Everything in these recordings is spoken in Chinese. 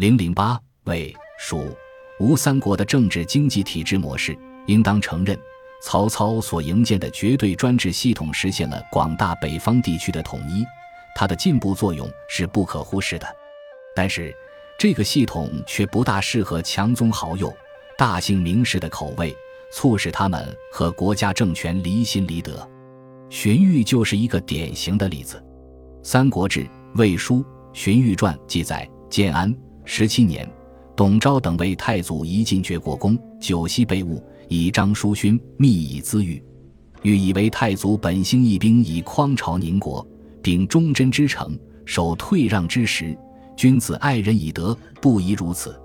零零八魏、蜀、吴三国的政治经济体制模式，应当承认，曹操所营建的绝对专制系统实现了广大北方地区的统一，它的进步作用是不可忽视的。但是，这个系统却不大适合强宗豪右、大姓名士的口味，促使他们和国家政权离心离德。荀彧就是一个典型的例子，《三国志·魏书·荀彧传》记载：建安十七年，董昭等为太祖移进爵国公，久息被误，以章书勋，密以资谕。欲以为太祖本兴义兵以匡朝宁国，秉忠贞之诚，守退让之时，君子爱人以德，不宜如此。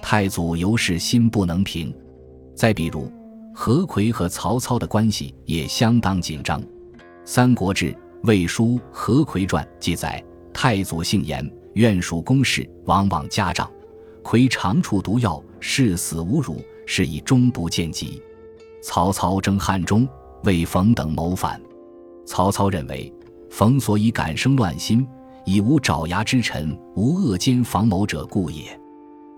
太祖由是心不能平。再比如，何魁和曹操的关系也相当紧张。《三国志·魏书·何魁传》记载：太祖姓严，愿属公事，往往家长。魁常处毒药，视死无辱，是以终不见疾。曹操征汉中，为冯等谋反。曹操认为，冯所以敢生乱心，以无爪牙之臣，无恶奸防谋者故也。《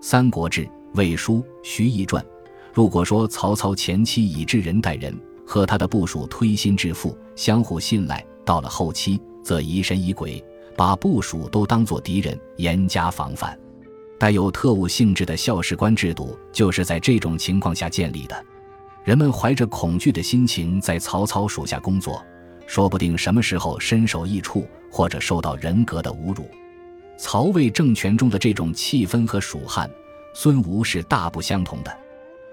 三国志·魏书·徐颐传》如果说曹操前期以智人待人。和他的部属推心置腹，相互信赖。到了后期，则疑神疑鬼，把部署都当作敌人，严加防范。带有特务性质的校士官制度，就是在这种情况下建立的。人们怀着恐惧的心情在曹操属下工作，说不定什么时候身首异处，或者受到人格的侮辱。曹魏政权中的这种气氛和蜀汉、孙吴是大不相同的。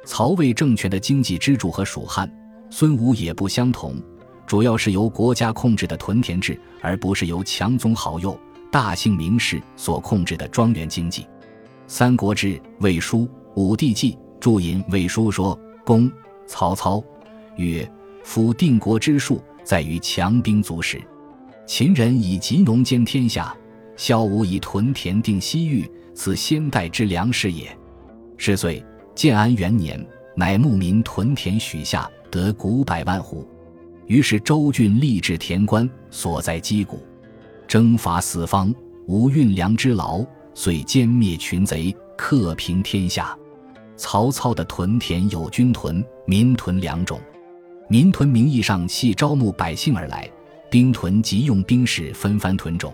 曹魏政权的经济支柱和蜀汉。孙吴也不相同，主要是由国家控制的屯田制，而不是由强宗豪右、大姓名士所控制的庄园经济。《三国志·魏书·武帝纪》注引魏书说：“公曹操曰：‘夫定国之术，在于强兵足食。秦人以集农兼天下，萧吴以屯田定西域，此先代之良事也。’是岁，建安元年，乃牧民屯田许下。”得谷百万户，于是周郡立志田官，所在击鼓，征伐四方，无运粮之劳，遂歼灭群贼，克平天下。曹操的屯田有军屯、民屯两种，民屯名义上系招募百姓而来，兵屯即用兵士分番屯种，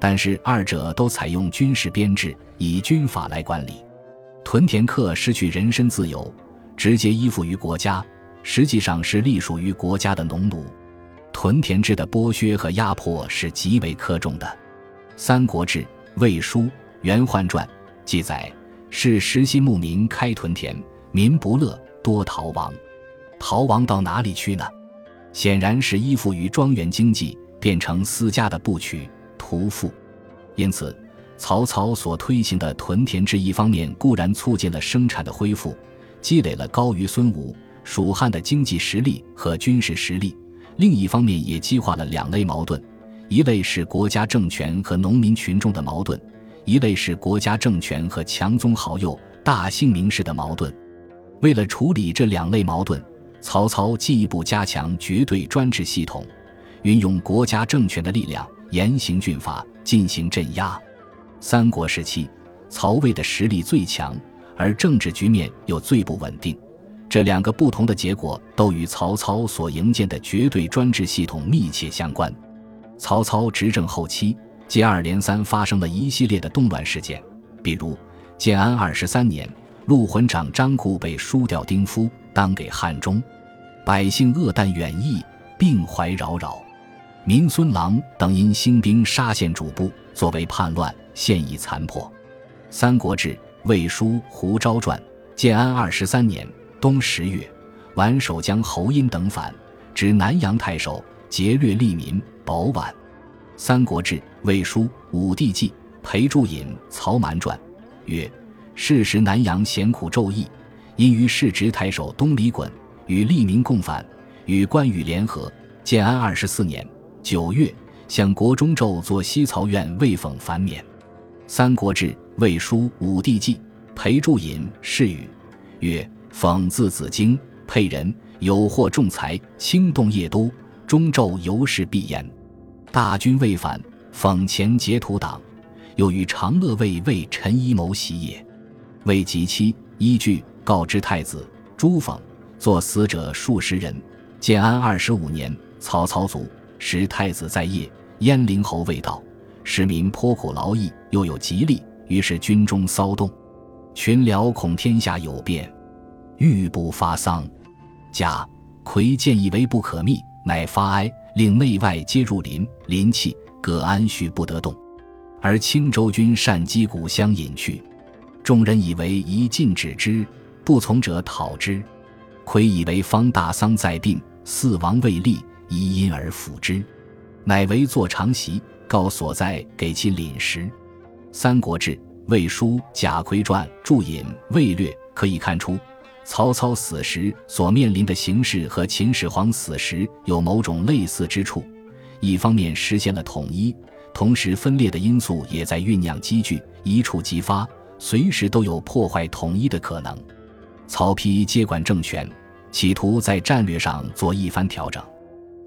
但是二者都采用军事编制，以军法来管理。屯田客失去人身自由，直接依附于国家。实际上是隶属于国家的农奴，屯田制的剥削和压迫是极为苛重的。《三国志·魏书·袁焕传》记载，是实心牧民开屯田，民不乐，多逃亡。逃亡到哪里去呢？显然是依附于庄园经济，变成私家的部曲屠夫。因此，曹操所推行的屯田制，一方面固然促进了生产的恢复，积累了高于孙吴。蜀汉的经济实力和军事实力，另一方面也激化了两类矛盾：一类是国家政权和农民群众的矛盾，一类是国家政权和强宗豪右、大姓名士的矛盾。为了处理这两类矛盾，曹操进一步加强绝对专制系统，运用国家政权的力量，严刑峻法进行镇压。三国时期，曹魏的实力最强，而政治局面又最不稳定。这两个不同的结果都与曹操所营建的绝对专制系统密切相关。曹操执政后期，接二连三发生了一系列的动乱事件，比如建安二十三年，陆浑长张固被输掉丁夫，当给汉中，百姓恶啖远逸，病怀扰扰。民孙郎等因兴兵杀县主簿，作为叛乱，现已残破。《三国志·魏书·胡昭传》建安二十三年。冬十月，宛守将侯音等反，指南阳太守，劫掠利民，保宛。《三国志·魏书·武帝纪》裴注引《曹瞒传》曰：“是时南阳咸苦昼役，因于世直太守东李衮与利民共反，与关羽联合。建安二十四年九月，向国中胄作西曹院魏讽反免。”《三国志·魏书·武帝纪》裴注引释语曰。讽字子京，沛人，有获重财，轻动夜都，中昼由是必言。大军未返，讽前截土党，又与长乐卫为陈一谋袭也。为及妻，依据告知太子朱讽，作死者数十人。建安二十五年，曹操卒，时太子在业，鄢陵侯未到，市民颇苦劳役，又有吉利，于是军中骚动，群僚恐天下有变，欲不发丧。贾逵见以为不可密，乃发哀，令内外皆入林，林气各安叙不得动。而青州军善击鼓相引去，众人以为宜禁止之，不从者讨之。逵以为方大丧在病。四王未立，宜因而辅之，乃为坐长席，告所在，给其领食。《三国志·魏书·贾逵传》注引《魏略》，可以看出，曹操死时所面临的形势和秦始皇死时有某种类似之处。一方面实现了统一，同时分裂的因素也在酝酿积聚，一触即发，随时都有破坏统一的可能。曹丕接管政权。企图在战略上做一番调整。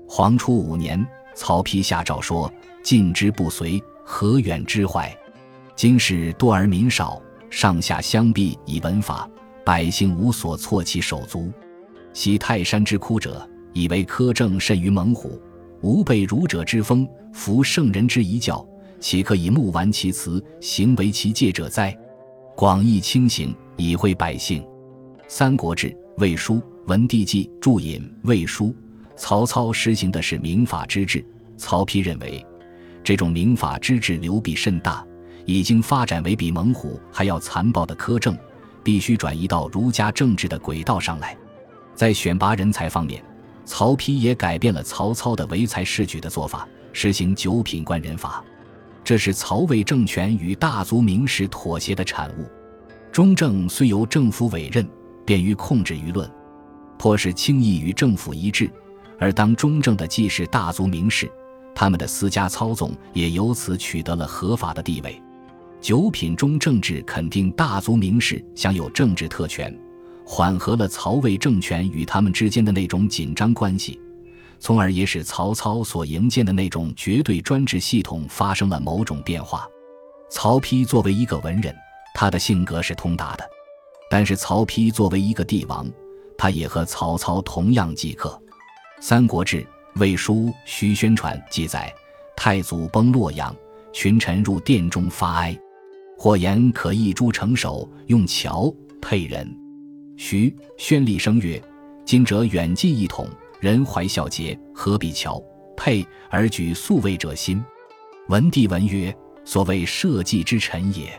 黄初五年，曹丕下诏说：“进之不随，何远之怀？今世多而民少，上下相避以文法，百姓无所措其手足。昔泰山之哭者，以为苛政甚于猛虎，吾被儒者之风，服圣人之遗教，岂可以目玩其辞，行为其戒者哉？广义轻行，以惠百姓。”《三国志·魏书》。文帝纪注引《魏书》，曹操实行的是明法之治。曹丕认为，这种明法之治流弊甚大，已经发展为比猛虎还要残暴的苛政，必须转移到儒家政治的轨道上来。在选拔人才方面，曹丕也改变了曹操的唯才是举的做法，实行九品官人法。这是曹魏政权与大族名士妥协的产物。中正虽由政府委任，便于控制舆论。颇是轻易与政府一致，而当中正的既是大族名士，他们的私家操纵也由此取得了合法的地位。九品中正制肯定大族名士享有政治特权，缓和了曹魏政权与他们之间的那种紧张关系，从而也使曹操所营建的那种绝对专制系统发生了某种变化。曹丕作为一个文人，他的性格是通达的，但是曹丕作为一个帝王。他也和曹操同样饥渴，《三国志·魏书·徐宣传》记载：太祖崩洛阳，群臣入殿中发哀，或言可一诸成首，用桥配人。徐宣厉声曰：“今者远近一统，人怀孝节，何必桥佩而举宿卫者心？”文帝闻曰：“所谓社稷之臣也。”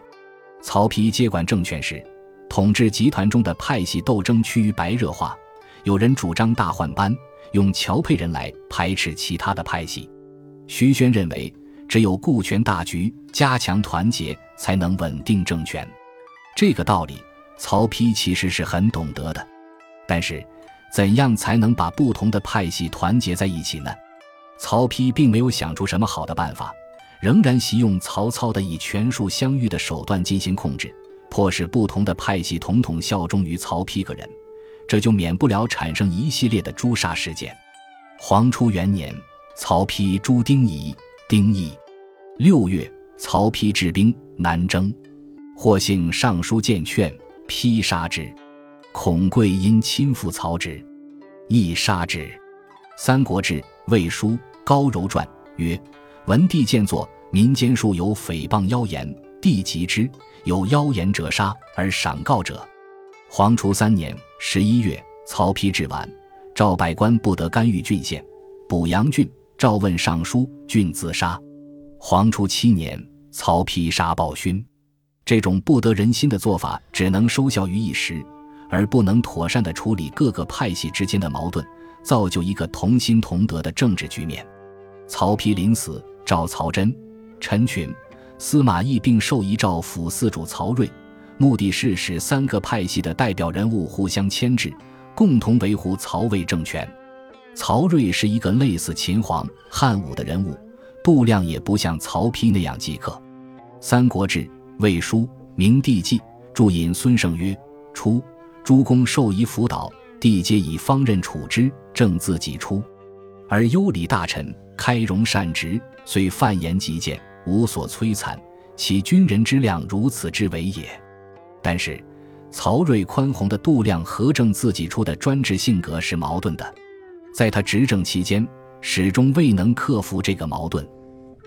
曹丕接管政权时。统治集团中的派系斗争趋于白热化，有人主张大换班，用乔配人来排斥其他的派系。徐宣认为，只有顾全大局，加强团结，才能稳定政权。这个道理，曹丕其实是很懂得的。但是，怎样才能把不同的派系团结在一起呢？曹丕并没有想出什么好的办法，仍然习用曹操的以权术相遇的手段进行控制。迫使不同的派系统统效忠于曹丕个人，这就免不了产生一系列的诛杀事件。黄初元年，曹丕诛丁仪。丁仪六月，曹丕治兵南征，或幸尚书见劝，披杀之。孔贵因亲附曹植，亦杀之。《三国志·魏书·高柔传》曰：“文帝见作，民间数有诽谤妖言，帝及之。”有妖言者杀，而赏告者。黄初三年十一月，曹丕至晚，赵百官不得干预郡县。补阳郡，诏问尚书，郡自杀。黄初七年，曹丕杀暴勋。这种不得人心的做法，只能收效于一时，而不能妥善地处理各个派系之间的矛盾，造就一个同心同德的政治局面。曹丕临死，召曹真、陈群。司马懿并授遗诏辅四主曹睿，目的是使三个派系的代表人物互相牵制，共同维护曹魏政权。曹睿是一个类似秦皇汉武的人物，度量也不像曹丕那样饥渴。《三国志·魏书·明帝纪》注引孙胜曰：“初，诸公授仪辅导，帝皆以方任处之，正自己出。而优礼大臣开容善直，虽犯言极谏。”无所摧残，其军人之量如此之为也。但是，曹睿宽宏的度量和正自己出的专制性格是矛盾的，在他执政期间，始终未能克服这个矛盾。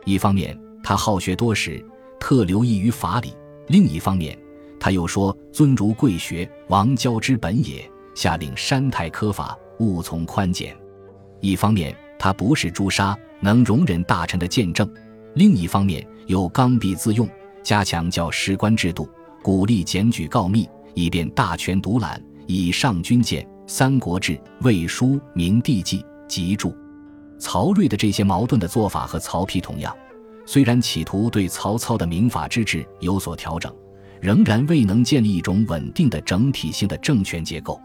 一方面，他好学多识，特留意于法理；另一方面，他又说尊儒贵学，王教之本也，下令删太苛法，务从宽简。一方面，他不是诛杀，能容忍大臣的见证；另一方面，又刚愎自用，加强教师官制度，鼓励检举告密，以便大权独揽。以上军舰《三国志》《魏书》《明帝纪》集注。曹睿的这些矛盾的做法和曹丕同样，虽然企图对曹操的民法之治有所调整，仍然未能建立一种稳定的整体性的政权结构。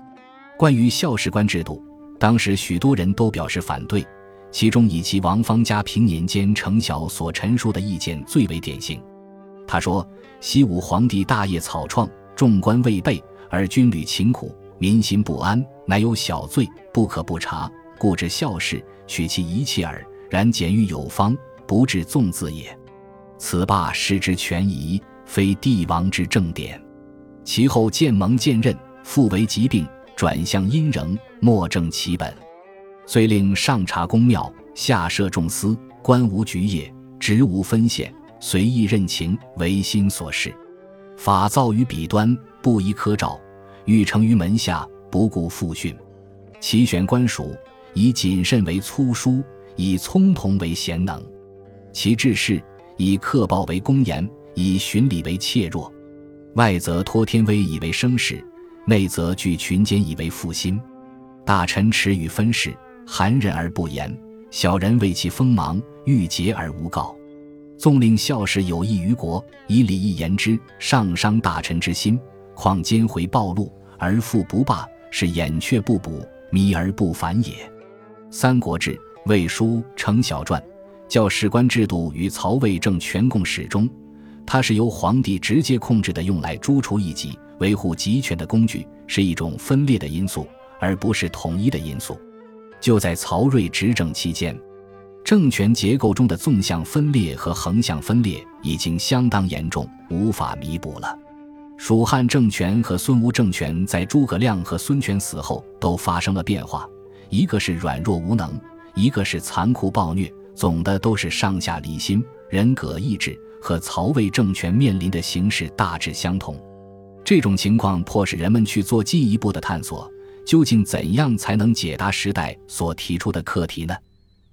关于校士官制度，当时许多人都表示反对，其中以其王方家平年间程晓所陈述的意见最为典型。他说：“西武皇帝大业草创，众官未备，而军旅勤苦，民心不安，乃有小罪，不可不察。”故治孝事，取其一切耳。然简欲有方，不治纵字也。此霸失之权宜，非帝王之正典。其后渐蒙渐任，复为疾病，转向阴仍，莫正其本。遂令上察公庙，下设众司，官无局业，职无分县，随意任情，唯心所事。法造于彼端，不依科照；欲成于门下，不顾父训。其选官属。以谨慎为粗疏，以聪同为贤能。其治事以克暴为公言，以循礼为怯弱。外则托天威以为声势，内则据群奸以为负心。大臣耻与分事，含忍而不言；小人为其锋芒，欲节而无告。纵令孝士有益于国，以礼义言之，上伤大臣之心。况奸回暴露而复不罢，是掩却不补，迷而不返也。《三国志·魏书·程小传》教士官制度与曹魏政权共始终，它是由皇帝直接控制的，用来诛除异己、维护集权的工具，是一种分裂的因素，而不是统一的因素。就在曹睿执政期间，政权结构中的纵向分裂和横向分裂已经相当严重，无法弥补了。蜀汉政权和孙吴政权在诸葛亮和孙权死后都发生了变化。一个是软弱无能，一个是残酷暴虐，总的都是上下离心、人格意志和曹魏政权面临的形势大致相同。这种情况迫使人们去做进一步的探索：究竟怎样才能解答时代所提出的课题呢？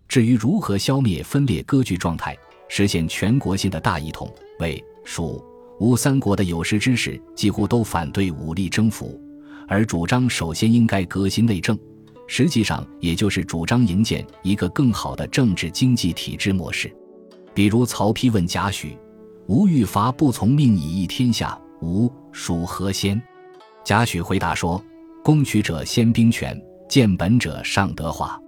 至于如何消灭分裂割据状态，实现全国性的大一统，魏、蜀、吴三国的有识之士几乎都反对武力征服，而主张首先应该革新内政。实际上，也就是主张营建一个更好的政治经济体制模式。比如，曹丕问贾诩：“吾欲伐不从命以易天下，吾属何先？”贾诩回答说：“攻取者先兵权，建本者尚德化。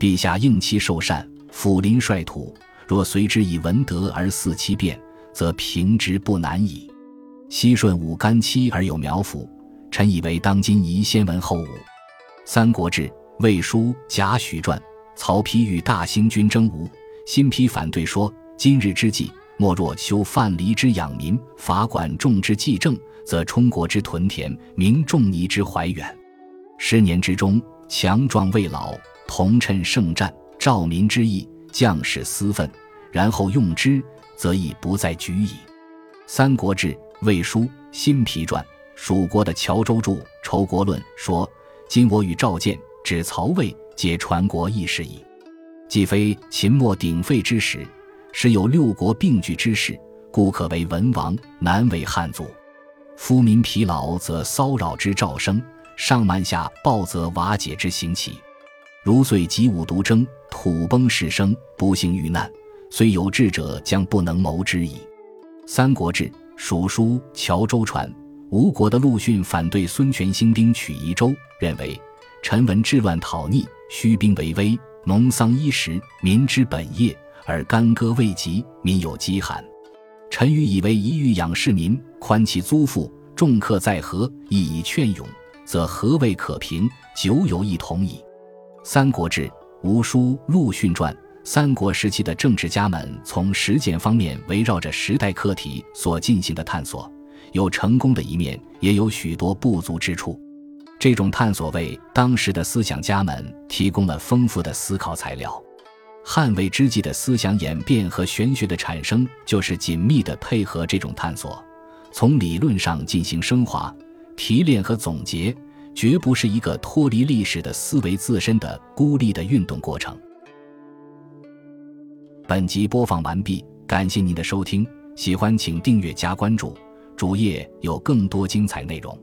陛下应其受禅，抚临率土，若随之以文德而祀其变，则平之不难矣。西顺武干期而有苗阜，臣以为当今宜先文后武。”《三国志·魏书·贾诩传》：曹丕与大兴军争吴，新丕反对说：“今日之计，莫若修范蠡之养民，法管仲之济政，则充国之屯田，民仲尼之怀远。十年之中，强壮未老，同趁胜战，兆民之意，将士私愤，然后用之，则已不再举矣。”《三国志·魏书·新丕传》：蜀国的乔州著《仇国论》说。今我与赵建指曹魏，皆传国义士矣。既非秦末鼎沸之时，时有六国并举之势，故可为文王，难为汉族。夫民疲劳，则骚扰之赵生；上慢下暴，则瓦解之行起。如遂及武独争，土崩事生，不幸遇难，虽有志者，将不能谋之矣。《三国志·蜀书·乔州传》。吴国的陆逊反对孙权兴兵取夷州，认为臣闻治乱讨逆，虚兵为威，农桑衣食，民之本业，而干戈未及，民有饥寒。臣愚以为一欲养士民，宽其租赋，众客在河，亦以劝勇，则何谓可平，久有一同矣。《三国志·吴书·陆逊传》三国时期的政治家们从实践方面围绕着时代课题所进行的探索，有成功的一面，也有许多不足之处。这种探索为当时的思想家们提供了丰富的思考材料。汉魏之际的思想演变和玄学的产生，就是紧密地配合这种探索，从理论上进行升华、提炼和总结，绝不是一个脱离历史的思维自身的孤立的运动过程。本集播放完毕，感谢您的收听，喜欢请订阅加关注，主页有更多精彩内容。